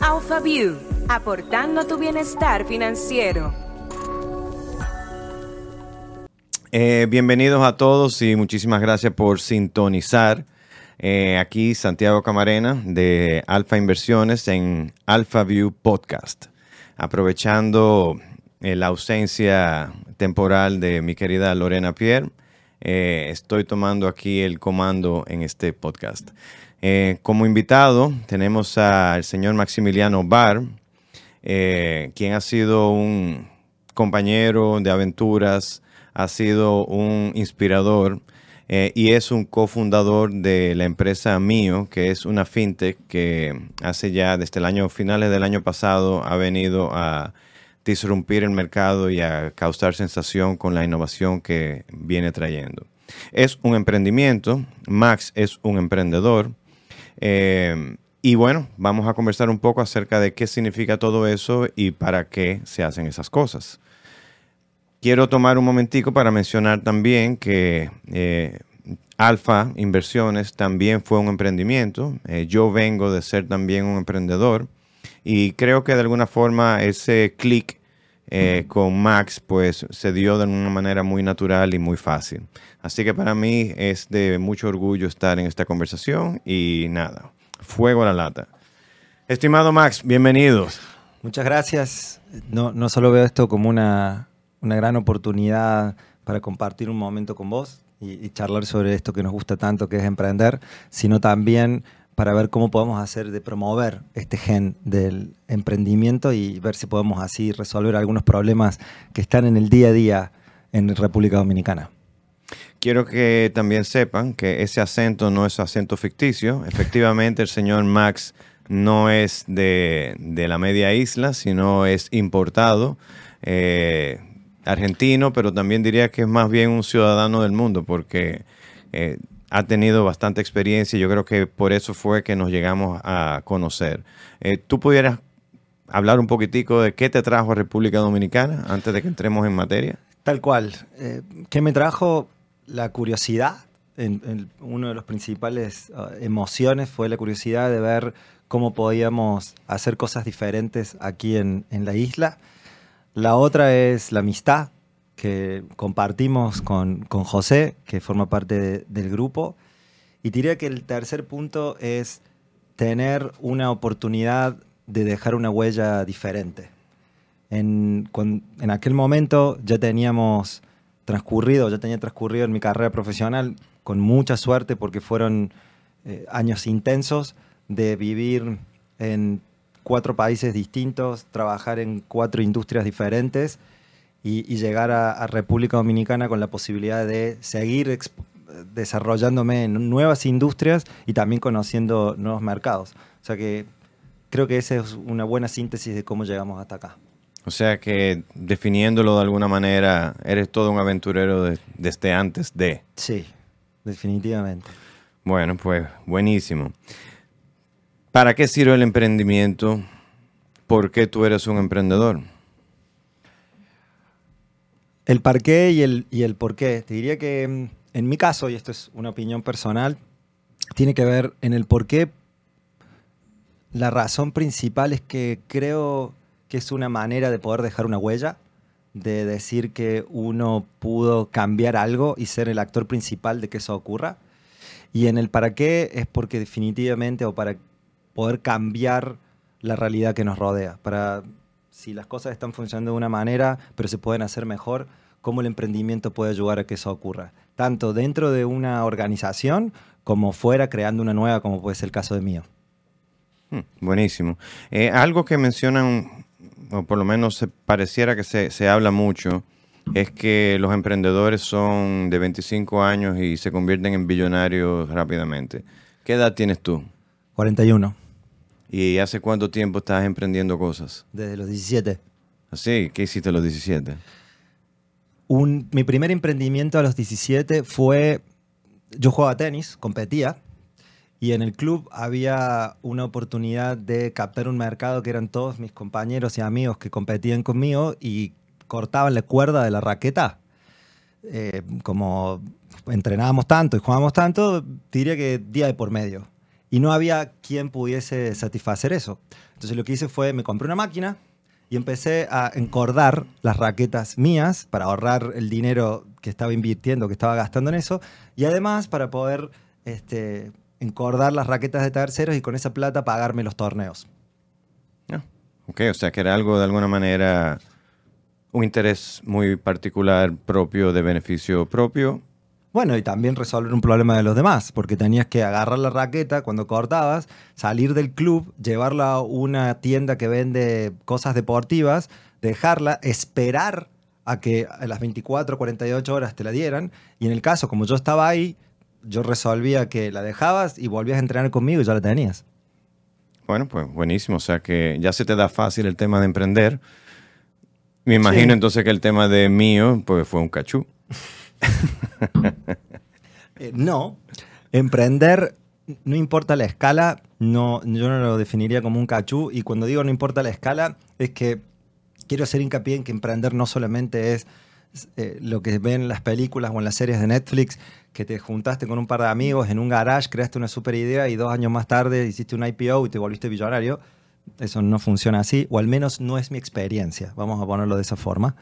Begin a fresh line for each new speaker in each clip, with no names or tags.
AlphaView, aportando a tu bienestar financiero.
Eh, bienvenidos a todos y muchísimas gracias por sintonizar. Eh, aquí Santiago Camarena de Alfa Inversiones en AlphaView Podcast. Aprovechando eh, la ausencia temporal de mi querida Lorena Pierre, estoy tomando aquí el comando en este podcast. Como invitado tenemos al señor Maximiliano Bar, quien ha sido un compañero de aventuras, ha sido un inspirador eh, y es un cofundador de la empresa Mío, que es una fintech que hace ya desde el año finales del año pasado ha venido a disrumpir el mercado y a causar sensación con la innovación que viene trayendo. Es un emprendimiento, Max es un emprendedor. Eh, y bueno, vamos a conversar un poco acerca de qué significa todo eso y para qué se hacen esas cosas. Quiero tomar un momentico para mencionar también que eh, Alfa Inversiones también fue un emprendimiento. Eh, yo vengo de ser también un emprendedor y creo que de alguna forma ese clic eh, con Max pues se dio de una manera muy natural y muy fácil. Así que para mí es de mucho orgullo estar en esta conversación y nada, fuego a la lata. Estimado Max, bienvenidos.
Muchas gracias. No, no solo veo esto como una una gran oportunidad para compartir un momento con vos y, charlar sobre esto que nos gusta tanto, que es emprender, sino también para ver cómo podemos hacer de promover este gen del emprendimiento y ver si podemos así resolver algunos problemas que están en el día a día en República Dominicana.
Quiero que también sepan que ese acento no es acento ficticio. Efectivamente, el señor Max no es de, la media isla, sino es importado. Eh, argentino, pero también diría que es más bien un ciudadano del mundo porque eh, ha tenido bastante experiencia y yo creo que por eso fue que nos llegamos a conocer. Eh, ¿Tú pudieras hablar un poquitico de qué te trajo a República Dominicana antes de que entremos en materia?
Tal cual. Eh, ¿Qué me trajo? La curiosidad. En, uno de los principales uh, emociones fue la curiosidad de ver cómo podíamos hacer cosas diferentes aquí en la isla la otra es la amistad que compartimos con, José, que forma parte del grupo. Y diría que el tercer punto es tener una oportunidad de dejar una huella diferente. En, en aquel momento ya teníamos transcurrido, ya tenía transcurrido en mi carrera profesional con mucha suerte porque fueron eh, años intensos de vivir en cuatro países distintos, trabajar en cuatro industrias diferentes y, llegar a, República Dominicana con la posibilidad de seguir desarrollándome en nuevas industrias y también conociendo nuevos mercados. O sea que creo que esa es una buena síntesis de cómo llegamos hasta acá.
O sea que definiéndolo de alguna manera, eres todo un aventurero desde antes de.
Sí, definitivamente.
Bueno, pues buenísimo. ¿Para qué sirve el emprendimiento? ¿Por qué tú eres un emprendedor?
El para qué y el, y el por qué. Te diría que mm, en mi caso, y esto es una opinión personal, tiene que ver en el por qué. La razón principal es que creo que es una manera de poder dejar una huella, de decir que uno pudo cambiar algo y ser el actor principal de que eso ocurra. Y en el para qué es porque definitivamente, o para poder cambiar la realidad que nos rodea. Para si las cosas están funcionando de una manera, pero se pueden hacer mejor, cómo el emprendimiento puede ayudar a que eso ocurra. Tanto dentro de una organización como fuera, creando una nueva, como puede ser el caso de mío.
Hmm, buenísimo. Eh, algo que mencionan, o por lo menos pareciera que se, se habla mucho, es que los emprendedores son de 25 años y se convierten en billonarios rápidamente. ¿Qué edad tienes tú?
41.
¿Y hace cuánto tiempo estás emprendiendo cosas?
Desde los 17.
¿Así? ¿Qué hiciste a los 17?
Mi primer emprendimiento a los 17 fue, yo jugaba tenis, competía, y en el club había una oportunidad de captar un mercado que eran todos mis compañeros y amigos que competían conmigo y cortaban la cuerda de la raqueta. Eh, como entrenábamos tanto y jugábamos tanto, diría que día de por medio y no había quien pudiese satisfacer eso. Entonces lo que hice fue, me compré una máquina y empecé a encordar las raquetas mías para ahorrar el dinero que estaba invirtiendo, que estaba gastando en eso, y además para poder este, encordar las raquetas de terceros y con esa plata pagarme los torneos.
Ah, ok, o sea que era algo de alguna manera, un interés muy particular propio de beneficio propio.
Bueno, y también resolver un problema de los demás, porque tenías que agarrar la raqueta cuando cortabas, salir del club, llevarla a una tienda que vende cosas deportivas, dejarla, esperar a que a las 24, 48 horas te la dieran, y en el caso, como yo estaba ahí, yo resolvía que la dejabas y volvías a entrenar conmigo y ya la tenías.
Bueno, pues buenísimo. O sea que ya se te da fácil el tema de emprender. Me imagino entonces que el tema de mío, pues fue un cachú.
Eh, no. Emprender, no importa la escala, no, yo no lo definiría como un cachú. Y cuando digo no importa la escala, es que quiero hacer hincapié en que emprender no solamente es eh, lo que ven en las películas o en las series de Netflix, que te juntaste con un par de amigos en un garage, creaste una super idea y dos años más tarde hiciste un IPO y te volviste billonario. Eso no funciona así, o al menos no es mi experiencia, vamos a ponerlo de esa forma.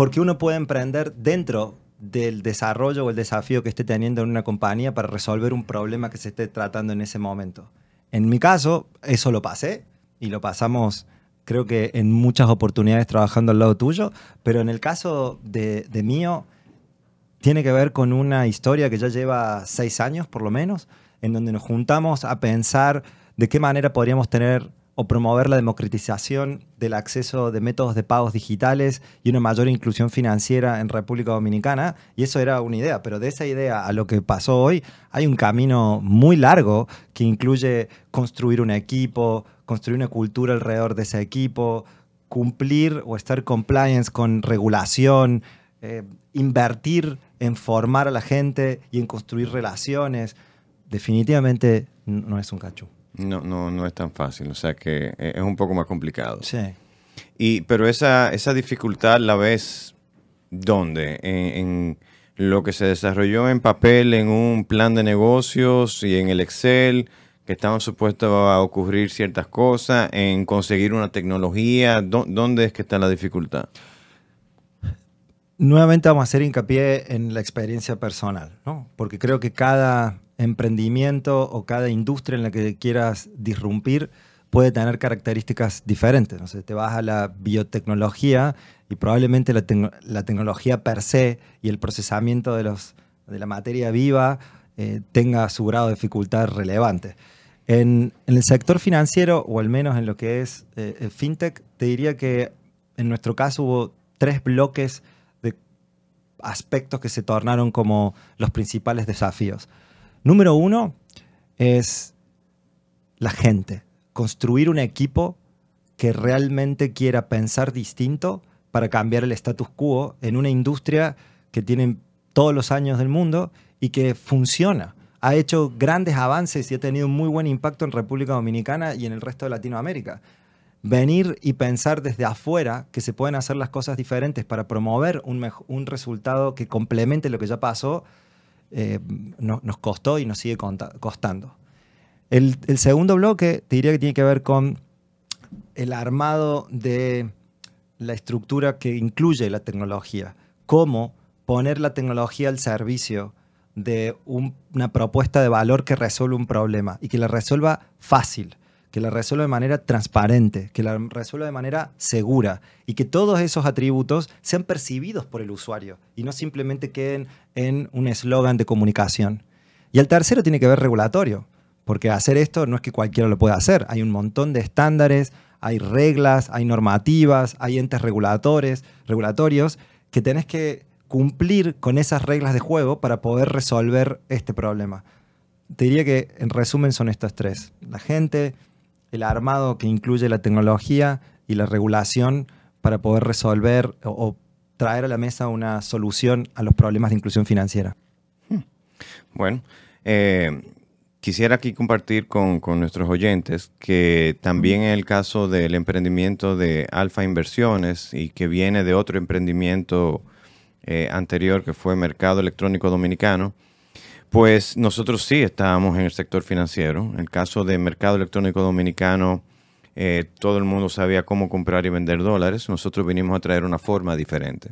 Porque uno puede emprender dentro del desarrollo o el desafío que esté teniendo en una compañía para resolver un problema que se esté tratando en ese momento. En mi caso, eso lo pasé y lo pasamos creo que en muchas oportunidades trabajando al lado tuyo, pero en el caso de, de mío, tiene que ver con una historia que ya lleva seis años por lo menos, en donde nos juntamos a pensar de qué manera podríamos tener o promover la democratización del acceso de métodos de pagos digitales y una mayor inclusión financiera en República Dominicana. Y eso era una idea, pero de esa idea a lo que pasó hoy hay un camino muy largo que incluye construir un equipo, construir una cultura alrededor de ese equipo, cumplir o estar compliance con regulación, eh, invertir en formar a la gente y en construir relaciones. Definitivamente no es un cachú.
No, no, no es tan fácil, o sea que e, es un poco más complicado.
Sí.
Y, pero esa, esa dificultad la ves dónde? En, lo que se desarrolló en papel, en un plan de negocios y en el Excel, que estaban supuestos a ocurrir ciertas cosas, en conseguir una tecnología. ¿Dónde es que está la dificultad?
Nuevamente vamos a hacer hincapié en la experiencia personal, ¿no? Porque creo que cada emprendimiento o cada industria en la que quieras disrumpir puede tener características diferentes. No sé, te vas a la biotecnología y probablemente la, tecnología per se y el procesamiento de, los, de la materia viva eh, tenga su grado de dificultad relevante. En, el sector financiero, o al menos en lo que es eh, fintech, te diría que en nuestro caso hubo tres bloques de aspectos que se tornaron como los principales desafíos. Número uno es la gente. Construir un equipo que realmente quiera pensar distinto para cambiar el status quo en una industria que tiene todos los años del mundo y que funciona. Ha hecho grandes avances y ha tenido un muy buen impacto en República Dominicana y en el resto de Latinoamérica. Venir y pensar desde afuera que se pueden hacer las cosas diferentes para promover un, un resultado que complemente lo que ya pasó eh, nos costó y nos sigue costando. El, segundo bloque te diría que tiene que ver con el armado de la estructura que incluye la tecnología. Cómo poner la tecnología al servicio de una propuesta de valor que resuelva un problema y que la resuelva fácil que la resuelva de manera transparente, que la resuelva de manera segura y que todos esos atributos sean percibidos por el usuario y no simplemente queden en un eslogan de comunicación. Y el tercero tiene que ver regulatorio, porque hacer esto no es que cualquiera lo pueda hacer, hay un montón de estándares, hay reglas, hay normativas, hay entes reguladores, regulatorios que tenés que cumplir con esas reglas de juego para poder resolver este problema. Te diría que en resumen son estos tres. La gente, el armado que incluye la tecnología y la regulación para poder resolver o, traer a la mesa una solución a los problemas de inclusión financiera.
Bueno, eh, quisiera aquí compartir con, nuestros oyentes que también en el caso del emprendimiento de Alfa Inversiones y que viene de otro emprendimiento eh, anterior que fue Mercado Electrónico Dominicano, Pues nosotros sí estábamos en el sector financiero. En el caso del mercado electrónico dominicano, eh, todo el mundo sabía cómo comprar y vender dólares. Nosotros vinimos a traer una forma diferente.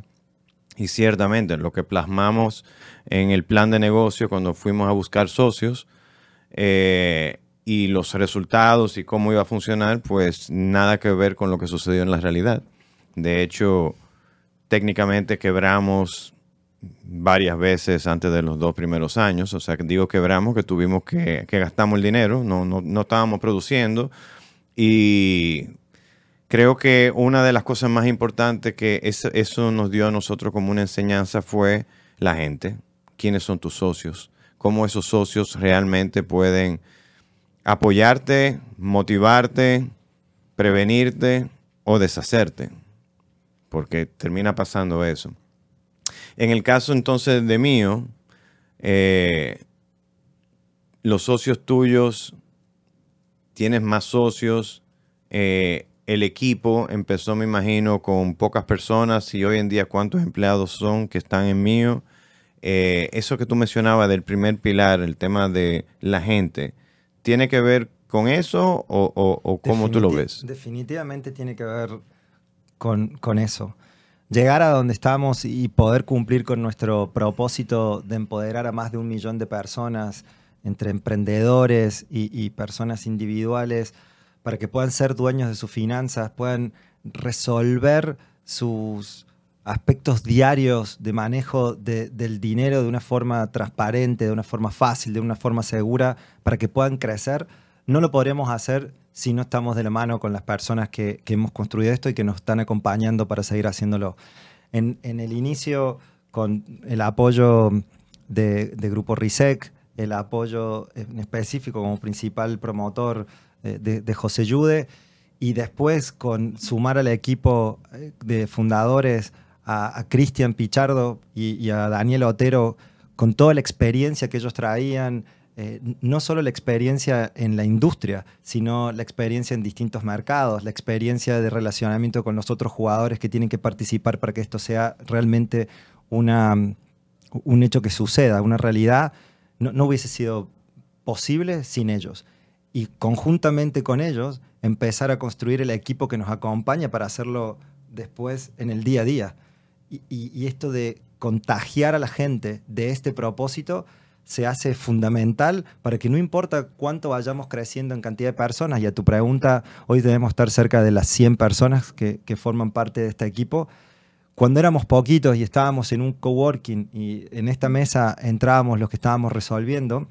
Y ciertamente lo que plasmamos en el plan de negocio cuando fuimos a buscar socios eh, y los resultados y cómo iba a funcionar, pues nada que ver con lo que sucedió en la realidad. De hecho, técnicamente quebramos varias veces antes de los dos primeros años. O sea, digo quebramos, que tuvimos que, que gastamos el dinero, no, no, no estábamos produciendo. Y creo que una de las cosas más importantes que eso, nos dio a nosotros como una enseñanza fue la gente. ¿Quiénes son tus socios? ¿Cómo esos socios realmente pueden apoyarte, motivarte, prevenirte o deshacerte? Porque termina pasando eso. En el caso entonces de mío, eh, los socios tuyos, tienes más socios, eh, el equipo empezó, me imagino, con pocas personas y hoy en día cuántos empleados son que están en mío. Eh, eso que tú mencionabas del primer pilar, el tema de la gente, ¿tiene que ver con eso o, o, o cómo Definiti tú lo ves?
Definitivamente tiene que ver con, con eso llegar a donde estamos y poder cumplir con nuestro propósito de empoderar a más de un millón de personas, entre emprendedores y, personas individuales, para que puedan ser dueños de sus finanzas, puedan resolver sus aspectos diarios de manejo de, del dinero de una forma transparente, de una forma fácil, de una forma segura, para que puedan crecer, no lo podríamos hacer si no estamos de la mano con las personas que, hemos construido esto y que nos están acompañando para seguir haciéndolo. En, el inicio, con el apoyo de, Grupo RISEC, el apoyo en específico como principal promotor eh, de, José Yude, y después con sumar al equipo eh, de fundadores a, Cristian Pichardo y a Daniel Otero, con toda la experiencia que ellos traían, eh, no solo la experiencia en la industria, sino la experiencia en distintos mercados, la experiencia de relacionamiento con los otros jugadores que tienen que participar para que esto sea realmente una, un hecho que suceda, una realidad, no, no hubiese sido posible sin ellos. Y conjuntamente con ellos, empezar a construir el equipo que nos acompaña para hacerlo después en el día a día. Y, y, y esto de contagiar a la gente de este propósito se hace fundamental para que no importa cuánto vayamos creciendo en cantidad de personas, y a tu pregunta, hoy debemos estar cerca de las 100 personas que, que forman parte de este equipo. Cuando éramos poquitos y estábamos en un coworking y en esta mesa entrábamos los que estábamos resolviendo,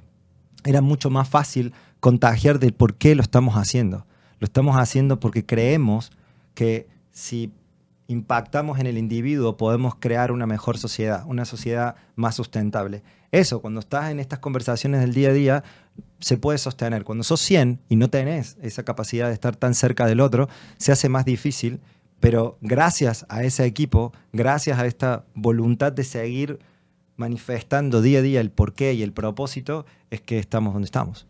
era mucho más fácil contagiar del por qué lo estamos haciendo. Lo estamos haciendo porque creemos que si impactamos en el individuo, podemos crear una mejor sociedad, una sociedad más sustentable. Eso, cuando estás en estas conversaciones del día a día, se puede sostener. Cuando sos 100 y no tenés esa capacidad de estar tan cerca del otro, se hace más difícil, pero gracias a ese equipo, gracias a esta voluntad de seguir manifestando día a día el porqué y el propósito, es que estamos donde estamos.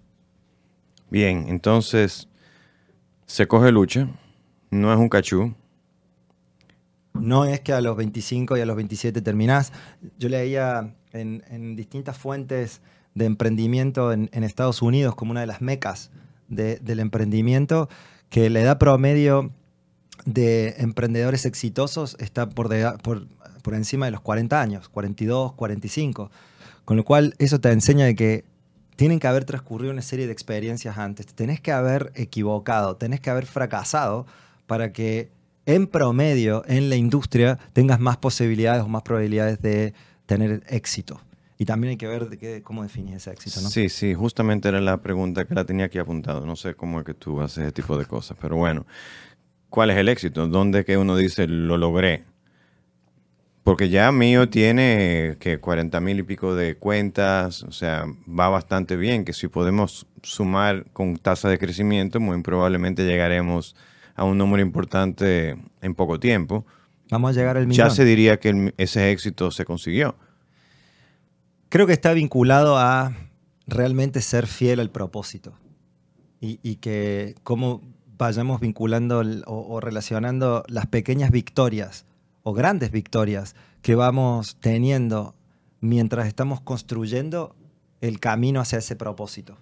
Bien, entonces se coge lucha, no es un cachú,
no es que a los 25 y a los 27 terminás. Yo leía en, en distintas fuentes de emprendimiento en, Estados Unidos como una de las mecas de, del emprendimiento, que la edad promedio de emprendedores exitosos está por, de, encima de los 40 años, 42, 45. Con lo cual eso te enseña de que tienen que haber transcurrido una serie de experiencias antes, tenés que haber equivocado, tenés que haber fracasado para que en promedio en la industria tengas más posibilidades o más probabilidades de tener éxito. Y también hay que ver qué, cómo defines ese éxito, ¿no?
Sí, sí, justamente era la pregunta que la tenía aquí apuntado. No sé cómo es que tú haces ese tipo de cosas, pero bueno, ¿cuál es el éxito? ¿Dónde que uno dice lo logré? Porque ya mío tiene que 40 mil y pico de cuentas, o sea, va bastante bien, que si podemos sumar con tasa de crecimiento, muy probablemente llegaremos a un número importante en poco tiempo.
Vamos a llegar al millón.
Ya se diría que el, ese éxito se consiguió.
Creo que está vinculado a realmente ser fiel al propósito y, y que cómo vayamos vinculando o, o relacionando las pequeñas victorias o grandes victorias que vamos teniendo mientras estamos construyendo el camino hacia ese propósito.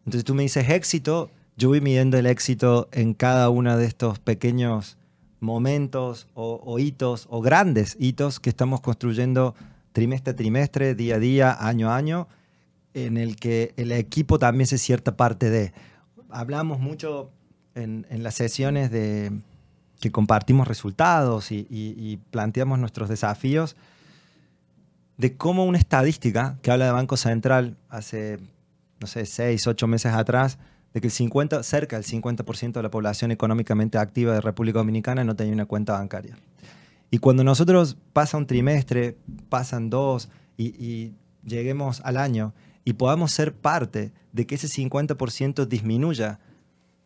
Entonces tú me dices éxito, yo voy midiendo el éxito en cada uno de estos pequeños momentos o, hitos o grandes hitos que estamos construyendo trimestre a trimestre, día a día, año a año, en el que el equipo también es cierta parte de. Hablamos mucho en, las sesiones de que compartimos resultados y planteamos nuestros desafíos de cómo una estadística que habla de Banco Central hace, no sé, seis, ocho meses atrás, de que el 50, cerca del 50% de la población económicamente activa de República Dominicana no tenía una cuenta bancaria. Y cuando nosotros pasa un trimestre, pasan dos y, lleguemos al año y podamos ser parte de que ese 50% disminuya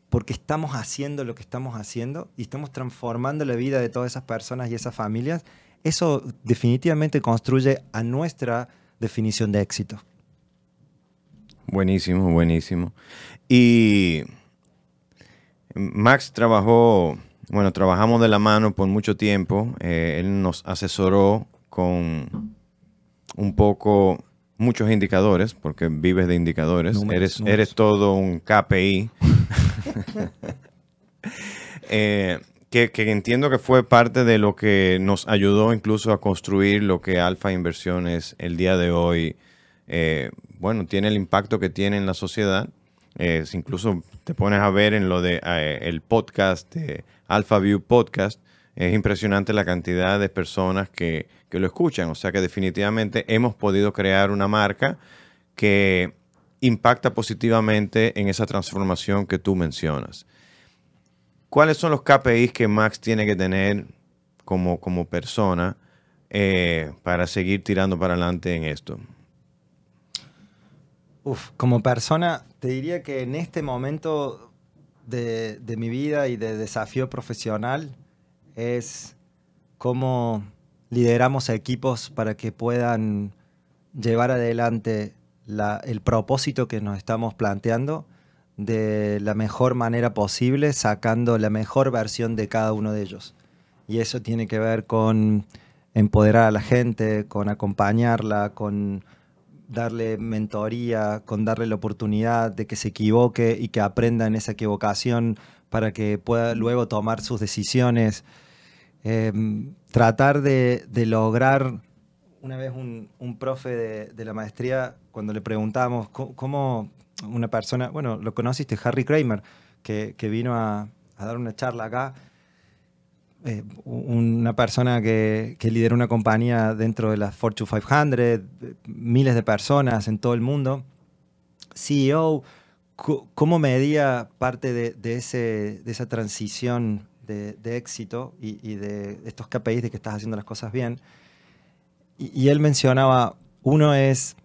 porque estamos haciendo lo que estamos haciendo y estamos transformando la vida de todas esas personas y esas familias, eso definitivamente construye a nuestra definición de éxito.
Buenísimo, buenísimo. Y Max trabajó, bueno, trabajamos de la mano por mucho tiempo. Eh, él nos asesoró con un poco muchos indicadores, porque vives de indicadores. eres, eres todo un KPI. eh, que, entiendo que fue parte de lo que nos ayudó incluso a construir lo que Alfa Inversiones el día de hoy, eh, bueno, tiene el impacto que tiene en la sociedad. incluso te pones a ver en lo de eh, el podcast de Alpha View Podcast, es impresionante la cantidad de personas que, que lo escuchan. O sea que definitivamente hemos podido crear una marca que impacta positivamente en esa transformación que tú mencionas. ¿Cuáles son los KPIs que Max tiene que tener como, como persona eh, para seguir tirando para adelante en esto?
Uf, como persona, te diría que en este momento de, de mi vida y de desafío profesional es cómo lideramos equipos para que puedan llevar adelante el propósito que nos estamos planteando de la mejor manera posible, sacando la mejor versión de cada uno de ellos. Y eso tiene que ver con empoderar a la gente, con acompañarla, con darle mentoría, con darle la oportunidad de que se equivoque y que aprenda en esa equivocación para que pueda luego tomar sus decisiones. Em, tratar de, lograr, una vez un, profe de, la maestría, cuando le preguntamos cómo, una persona, bueno, lo conociste, Harry Kramer, que, vino a, dar una charla acá. Eh, una persona que, que lidera una compañía dentro de la Fortune 500, miles de personas en todo el mundo, CEO, ¿cómo medía parte de, esa transición de, éxito y, de estos KPIs de que estás haciendo las cosas bien? y él mencionaba, uno es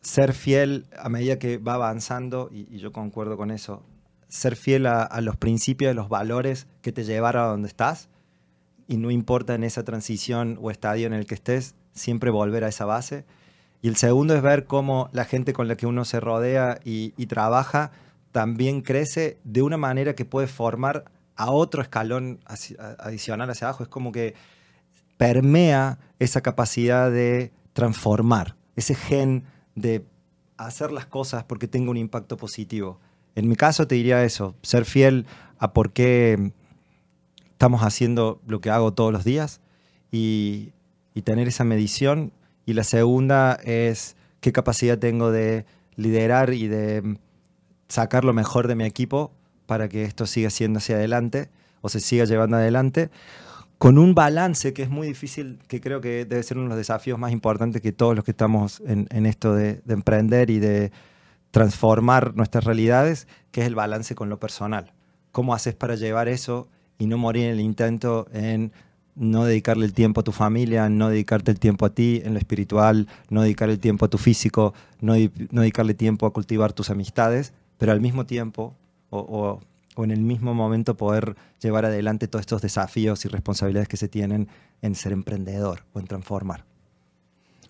ser fiel a medida que va avanzando, y, yo concuerdo con eso, ser fiel a, los principios, a los valores que te llevaron a donde estás, y no importa en esa transición o estadio en el que estés, siempre volver a esa base. Y el segundo es ver cómo la gente con la que uno se rodea y, trabaja también crece de una manera que puede formar a otro escalón adicional hacia abajo. Es como que permea esa capacidad de transformar, ese gen de hacer las cosas porque tenga un impacto positivo. En mi caso te diría eso, ser fiel a por qué estamos haciendo lo que hago todos los días y, tener esa medición. Y la segunda es qué capacidad tengo de liderar y de sacar lo mejor de mi equipo para que esto siga siendo hacia adelante o se siga llevando adelante con un balance que es muy difícil, que creo que debe ser uno de los desafíos más importantes que todos los que estamos en, esto de, emprender y de transformar nuestras realidades, que es el balance con lo personal. ¿Cómo haces para llevar eso y no morir en el intento en no dedicarle el tiempo a tu familia, no dedicarte el tiempo a ti en lo espiritual, no dedicar el tiempo a tu físico, no, dedicarle tiempo a cultivar tus amistades, pero al mismo tiempo, o o en el mismo momento poder llevar adelante todos estos desafíos y responsabilidades que se tienen en ser emprendedor o en transformar.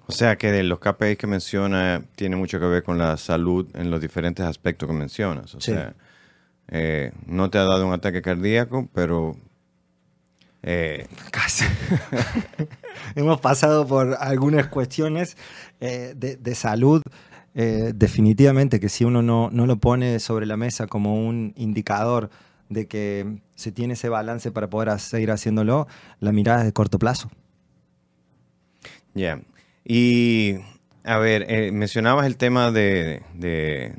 O sea que de los KPIs que menciona tiene mucho que ver con la salud en los diferentes aspectos que mencionas. O sea, eh, no te ha dado un ataque cardíaco, pero...
Eh, Casi. Hemos pasado por algunas cuestiones eh, de, salud eh, definitivamente que si uno no, no, lo pone sobre la mesa como un indicador de que se tiene ese balance para poder seguir haciéndolo, la mirada es de corto plazo.
Ya. Y a ver, eh, mencionabas el tema de,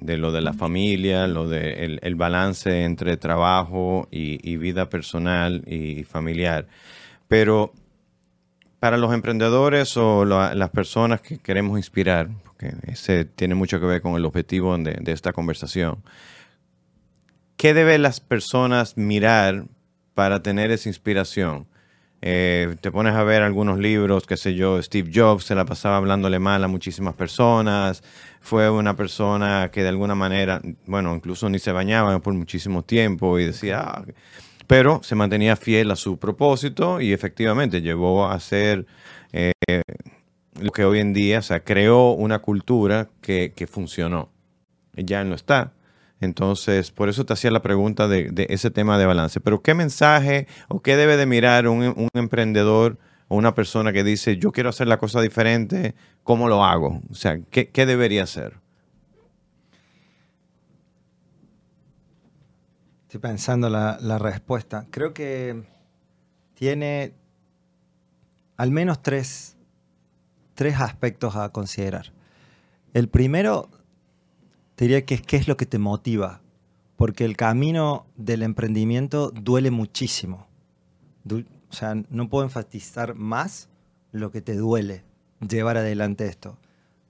lo de la familia, lo de el, balance entre trabajo y, vida personal y familiar. Pero para los emprendedores o las personas que queremos inspirar, porque ese tiene mucho que ver con el objetivo de, esta conversación, ¿qué deben las personas mirar para tener esa inspiración? Eh, te pones a ver algunos libros, qué sé yo, Steve Jobs se la pasaba hablándole mal a muchísimas personas, fue una persona que de alguna manera, bueno, incluso ni se bañaba por muchísimo tiempo y decía, ah, pero se mantenía fiel a su propósito y efectivamente llevó a ser eh, lo que hoy en día, o sea, creó una cultura que, funcionó. Ya no está, entonces, por eso te hacía la pregunta de, ese tema de balance. Pero, ¿qué mensaje o qué debe de mirar un, emprendedor o una persona que dice, yo quiero hacer la cosa diferente, ¿cómo lo hago? O sea, ¿qué, debería hacer?
Estoy pensando la, la respuesta. Creo que tiene al menos tres, tres aspectos a considerar. El primero te diría que es qué es lo que te motiva, porque el camino del emprendimiento duele muchísimo. o sea, no puedo enfatizar más lo que te duele llevar adelante esto,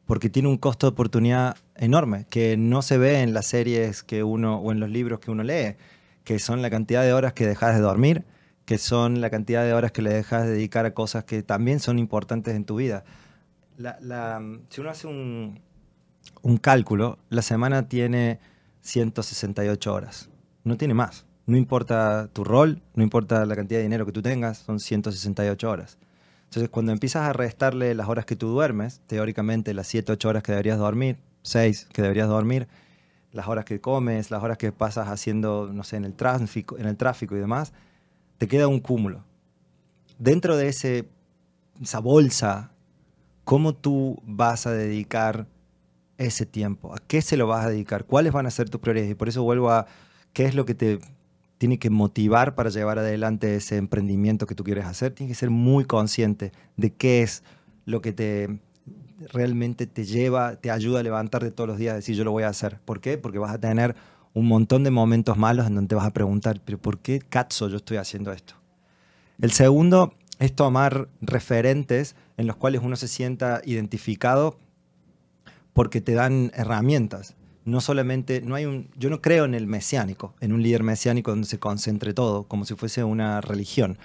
porque tiene un costo de oportunidad enorme que no se ve en las series que uno o en los libros que uno lee, que son la cantidad de horas que dejas de dormir, que son la cantidad de horas que le dejas de dedicar a cosas que también son importantes en tu vida. si uno hace un, un cálculo, la semana tiene 168 horas. No tiene más. No importa tu rol, no importa la cantidad de dinero que tú tengas, son 168 horas. Entonces, cuando empiezas a restarle las horas que tú duermes, teóricamente las 7, 8 horas que deberías dormir, 6 que deberías dormir, las horas que comes, las horas que pasas haciendo, no sé, en el tráfico, en el tráfico y demás, te queda un cúmulo. Dentro de ese, esa bolsa, ¿cómo tú vas a dedicar ese tiempo? ¿A qué se lo vas a dedicar? ¿Cuáles van a ser tus prioridades? Y por eso vuelvo a qué es lo que te tiene que motivar para llevar adelante ese emprendimiento que tú quieres hacer. Tienes que ser muy consciente de qué es lo que te realmente te lleva, te ayuda a levantarte todos los días y decir yo lo voy a hacer. ¿Por qué? Porque vas a tener un montón de momentos malos en donde te vas a preguntar, pero ¿por qué cazzo yo estoy haciendo esto? El segundo es tomar referentes en los cuales uno se sienta identificado porque te dan herramientas. No solamente, no hay un, yo no creo en el mesiánico, en un líder mesiánico donde se concentre todo, como si fuese una religión.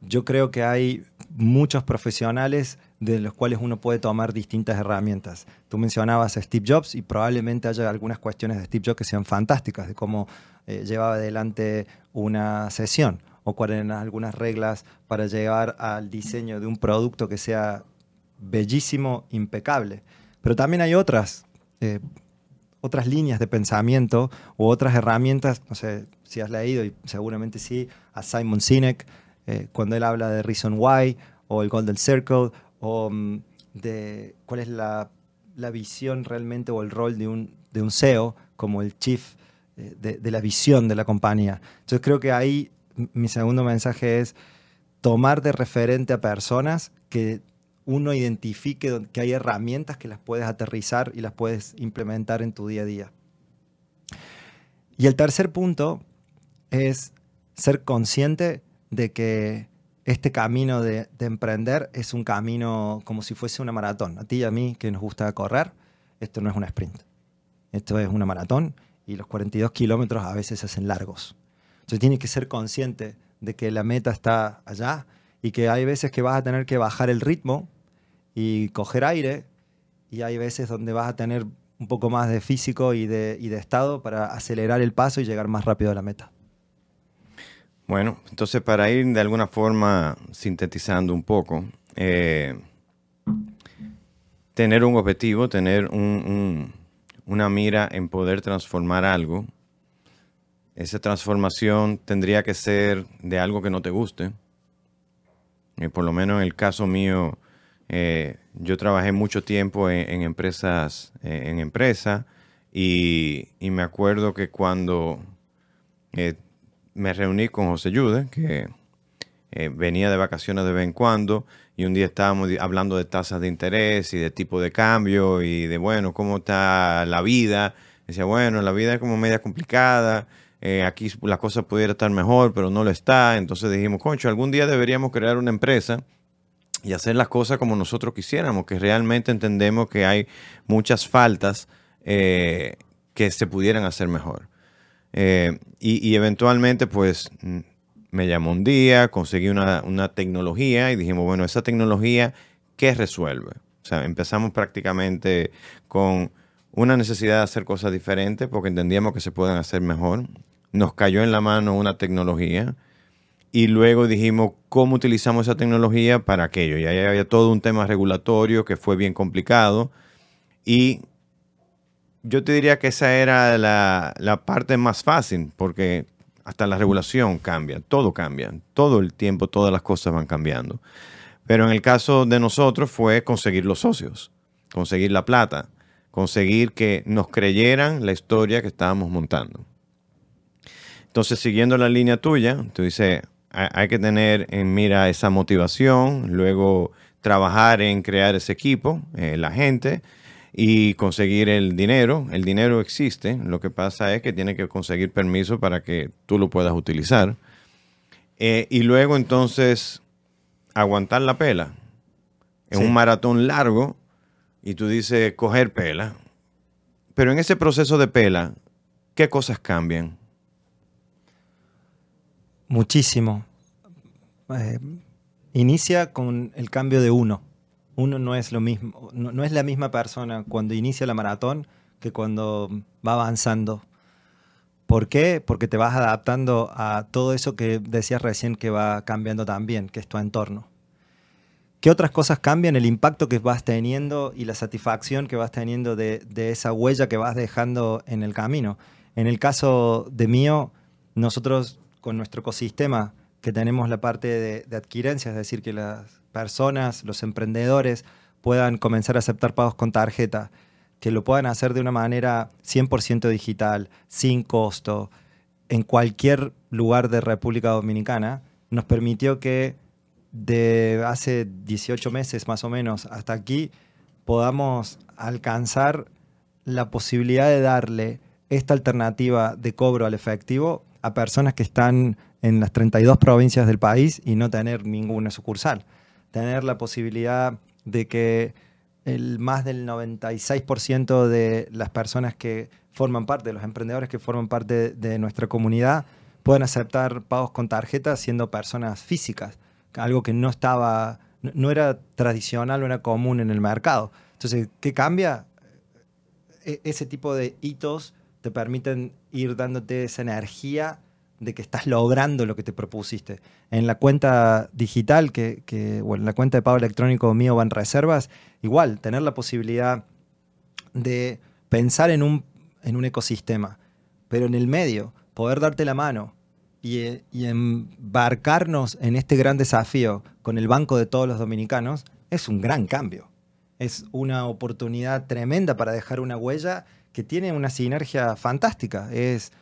Yo creo que hay muchos profesionales de los cuales uno puede tomar distintas herramientas. Tú mencionabas a Steve Jobs y probablemente haya algunas cuestiones de Steve Jobs que sean fantásticas, de cómo eh, llevaba adelante una sesión o cuáles eran algunas reglas para llegar al diseño de un producto que sea bellísimo, impecable. Pero también hay otras, eh, otras líneas de pensamiento o otras herramientas, no sé si has leído, y seguramente sí, a Simon Sinek, eh, cuando él habla de Reason Why o el Golden Circle, o mm, de cuál es la, visión realmente o el rol de un, de un CEO como el chief eh, de, de la visión de la compañía. Entonces creo que ahí mi segundo mensaje es tomar de referente a personas que uno identifique que hay herramientas que las puedes aterrizar y las puedes implementar en tu día a día. Y el tercer punto es ser consciente de que este camino de, emprender es un camino como si fuese una maratón. A ti y a mí que nos gusta correr, esto no es un sprint. Esto es una maratón y los 42 kilómetros a veces se hacen largos. Entonces tienes que ser consciente de que la meta está allá y que hay veces que vas a tener que bajar el ritmo y coger aire y hay veces donde vas a tener un poco más de físico y de, y de estado para acelerar el paso y llegar más rápido a la meta.
Bueno, entonces para ir de alguna forma sintetizando un poco, eh, tener un objetivo, tener una mira en poder transformar algo, esa transformación tendría que ser de algo que no te guste. Eh, por lo menos en el caso mío, Eh, yo trabajé mucho tiempo en, empresas, eh, en empresa y, me acuerdo que cuando eh, me reuní con José Yude, que venía de vacaciones de vez en cuando, y un día estábamos hablando de tasas de interés y de tipo de cambio y de, bueno, cómo está la vida. Decía, bueno, la vida es como media complicada. aquí la cosa pudiera estar mejor, pero no lo está. Entonces dijimos, concho, algún día deberíamos crear una empresa y hacer las cosas como nosotros quisiéramos, que realmente entendemos que hay muchas faltas eh, que se pudieran hacer mejor. Eh, y, eventualmente, pues, mm, me llamó un día, conseguí una, tecnología y dijimos, bueno, esa tecnología, ¿qué resuelve? O sea, empezamos prácticamente con una necesidad de hacer cosas diferentes porque entendíamos que se pueden hacer mejor. Nos cayó en la mano una tecnología y luego dijimos cómo utilizamos esa tecnología para aquello. Y ahí había todo un tema regulatorio que fue bien complicado. Y yo te diría que esa era la, parte más fácil, porque hasta la regulación cambia, todo cambia, todo el tiempo, todas las cosas van cambiando. Pero en el caso de nosotros fue conseguir los socios, conseguir la plata, conseguir que nos creyeran la historia que estábamos montando. Entonces, siguiendo la línea tuya, tú dices, hay que tener en mira esa motivación, luego trabajar en crear ese equipo, eh, la gente, y conseguir el dinero. El dinero existe, lo que pasa es que tiene que conseguir permiso para que tú lo puedas utilizar. Eh, y luego entonces aguantar la pela. En un maratón largo, y tú dices coger pela. Pero en ese proceso de pela, ¿qué cosas cambian?
Muchísimo. Eh, inicia con el cambio de uno. Uno no es lo mismo, no, es la misma persona cuando inicia la maratón que cuando va avanzando. ¿Por qué? Porque te vas adaptando a todo eso que decías recién que va cambiando también, que es tu entorno. ¿Qué otras cosas cambian? El impacto que vas teniendo y la satisfacción que vas teniendo de, de esa huella que vas dejando en el camino. En el caso de mío, nosotros con nuestro ecosistema, que tenemos la parte de, adquirencia, es decir, que las personas, los emprendedores puedan comenzar a aceptar pagos con tarjeta, que lo puedan hacer de una manera 100% digital, sin costo, en cualquier lugar de República Dominicana, nos permitió que de hace 18 meses más o menos hasta aquí podamos alcanzar la posibilidad de darle esta alternativa de cobro al efectivo a personas que están en las 32 provincias del país y no tener ninguna sucursal. Tener la posibilidad de que el más del 96% de las personas que forman parte, de los emprendedores que forman parte de nuestra comunidad, puedan aceptar pagos con tarjeta siendo personas físicas, algo que no estaba, no era tradicional, no era común en el mercado. Entonces, ¿qué cambia? E, ese tipo de hitos te permiten ir dándote esa energía de que estás logrando lo que te propusiste. En la cuenta digital, que, en la cuenta de pago electrónico mío van reservas, igual, tener la posibilidad de pensar en un, en un ecosistema, pero en el medio, poder darte la mano y, y embarcarnos en este gran desafío con el Banco de todos los dominicanos, es un gran cambio. Es una oportunidad tremenda para dejar una huella que tiene una sinergia fantástica. Es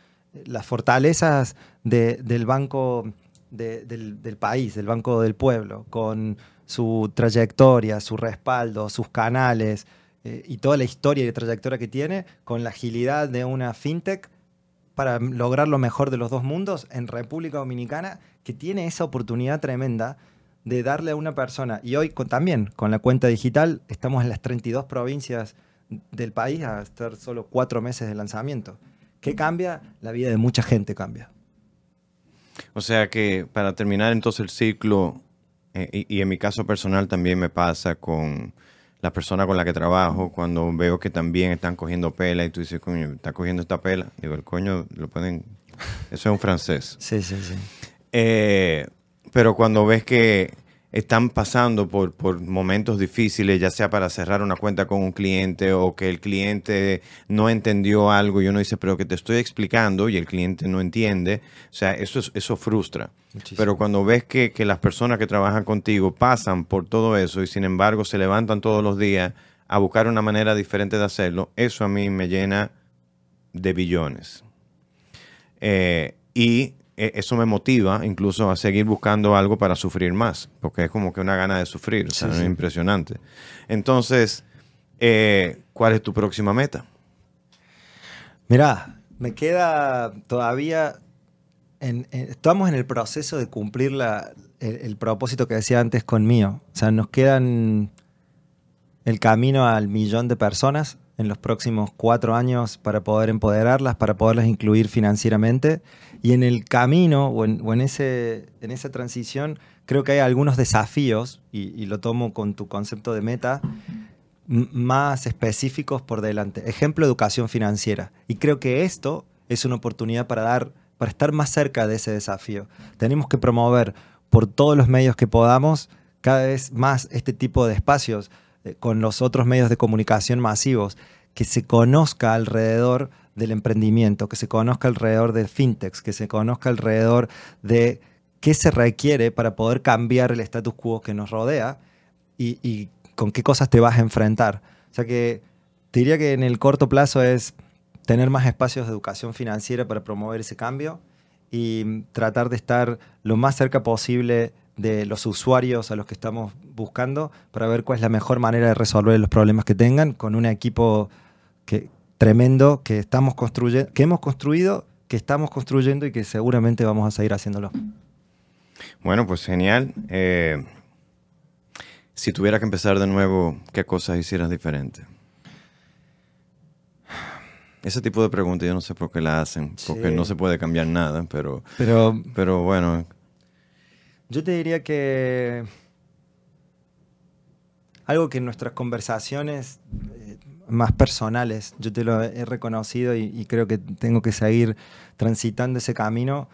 las fortalezas del banco del, país, del banco del pueblo, con su trayectoria, su respaldo, sus canales eh, y toda la historia y trayectoria que tiene, con la agilidad de una fintech para lograr lo mejor de los dos mundos en República Dominicana, que tiene esa oportunidad tremenda de darle a una persona, y hoy también con la cuenta digital, estamos en las 32 provincias del país a estar solo cuatro meses de lanzamiento. ¿Qué cambia? La vida de mucha gente cambia.
O sea que para terminar entonces el ciclo, eh, y, en mi caso personal también me pasa con las personas con las que trabajo, cuando veo que también están cogiendo pela y tú dices, coño, está cogiendo esta pela. Digo, el coño lo pueden... Eso es un francés.
sí, sí, sí.
Eh, pero cuando ves que están pasando por, por, momentos difíciles, ya sea para cerrar una cuenta con un cliente o que el cliente no entendió algo y uno dice, pero que te estoy explicando y el cliente no entiende, o sea, eso, eso frustra. Pero cuando ves que, que las personas que trabajan contigo pasan por todo eso y sin embargo se levantan todos los días a buscar una manera diferente de hacerlo, eso a mí me llena de billones. Eh, y eso me motiva incluso a seguir buscando algo para sufrir más, porque es como que una gana de sufrir, o sea, es impresionante. Entonces, eh, ¿cuál es tu próxima meta?
Mira, me queda todavía, estamos en el proceso de cumplir el, propósito que decía antes con mío, o sea, nos quedan el camino al millón de personas en los próximos cuatro años para poder empoderarlas, para poderlas incluir financieramente. Y en el camino o en, ese, en esa transición creo que hay algunos desafíos, y, lo tomo con tu concepto de meta, más específicos por delante. Ejemplo, educación financiera. Y creo que esto es una oportunidad para, dar, para estar más cerca de ese desafío. Tenemos que promover por todos los medios que podamos cada vez más este tipo de espacios eh, con los otros medios de comunicación masivos, que se conozca alrededor del emprendimiento, que se conozca alrededor de fintechs, que se conozca alrededor de qué se requiere para poder cambiar el status quo que nos rodea y, con qué cosas te vas a enfrentar. O sea que te diría que en el corto plazo es tener más espacios de educación financiera para promover ese cambio y tratar de estar lo más cerca posible de los usuarios a los que estamos buscando para ver cuál es la mejor manera de resolver los problemas que tengan con un equipo que, tremendo que, estamos construyendo, que hemos construido, que estamos construyendo y que seguramente vamos a seguir haciéndolo.
Bueno, pues genial. Eh, si tuviera que empezar de nuevo, ¿qué cosas hicieras diferente? Ese tipo de preguntas yo no sé por qué la hacen, porque no se puede cambiar nada, pero, pero, pero bueno,
yo te diría que algo que en nuestras conversaciones eh, más personales, yo te lo he reconocido y, creo que tengo que seguir transitando ese camino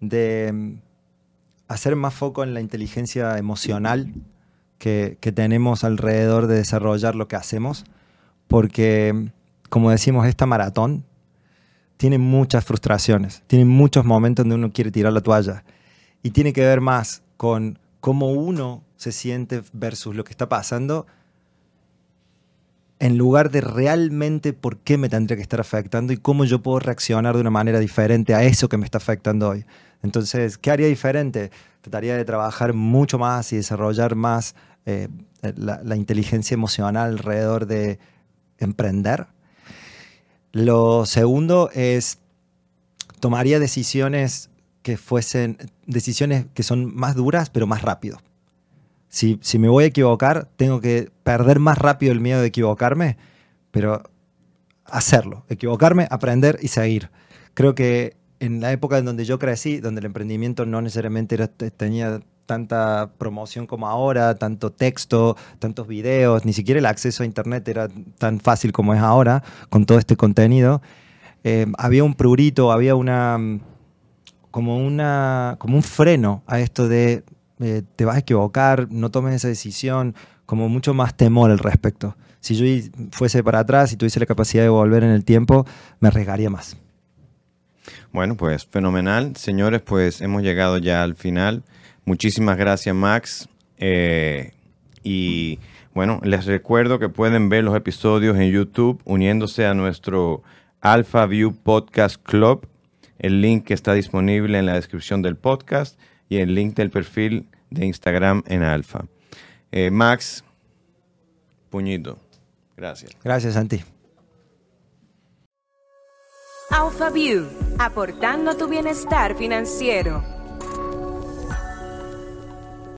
de mm, hacer más foco en la inteligencia emocional que, que tenemos alrededor de desarrollar lo que hacemos, porque, como decimos, esta maratón tiene muchas frustraciones, tiene muchos momentos donde uno quiere tirar la toalla y tiene que ver más con cómo uno se siente versus lo que está pasando, en lugar de realmente por qué me tendría que estar afectando y cómo yo puedo reaccionar de una manera diferente a eso que me está afectando hoy. Entonces, ¿qué haría diferente? Trataría de trabajar mucho más y desarrollar más eh, la, la inteligencia emocional alrededor de emprender. Lo segundo es, tomaría decisiones que fuesen decisiones que son más duras, pero más rápido. Si, me voy a equivocar, tengo que perder más rápido el miedo de equivocarme, pero hacerlo, equivocarme, aprender y seguir. Creo que en la época en donde yo crecí, donde el emprendimiento no necesariamente tenía tanta promoción como ahora, tanto texto, tantos videos, ni siquiera el acceso a Internet era tan fácil como es ahora con todo este contenido, eh, había un prurito, había una como, una, como un freno a esto de eh, te vas a equivocar, no tomes esa decisión, como mucho más temor al respecto. Si yo fuese para atrás y tuviese la capacidad de volver en el tiempo, me arriesgaría más.
Bueno, pues fenomenal. Señores, pues hemos llegado ya al final. Muchísimas gracias, Max. Eh, y bueno, les recuerdo que pueden ver los episodios en YouTube uniéndose a nuestro Alpha View Podcast Club el link está disponible en la descripción del podcast y el link del perfil de Instagram en Alfa. Eh, Max, puñito. Gracias.
Gracias, Santi.
Alpha View, aportando tu bienestar financiero.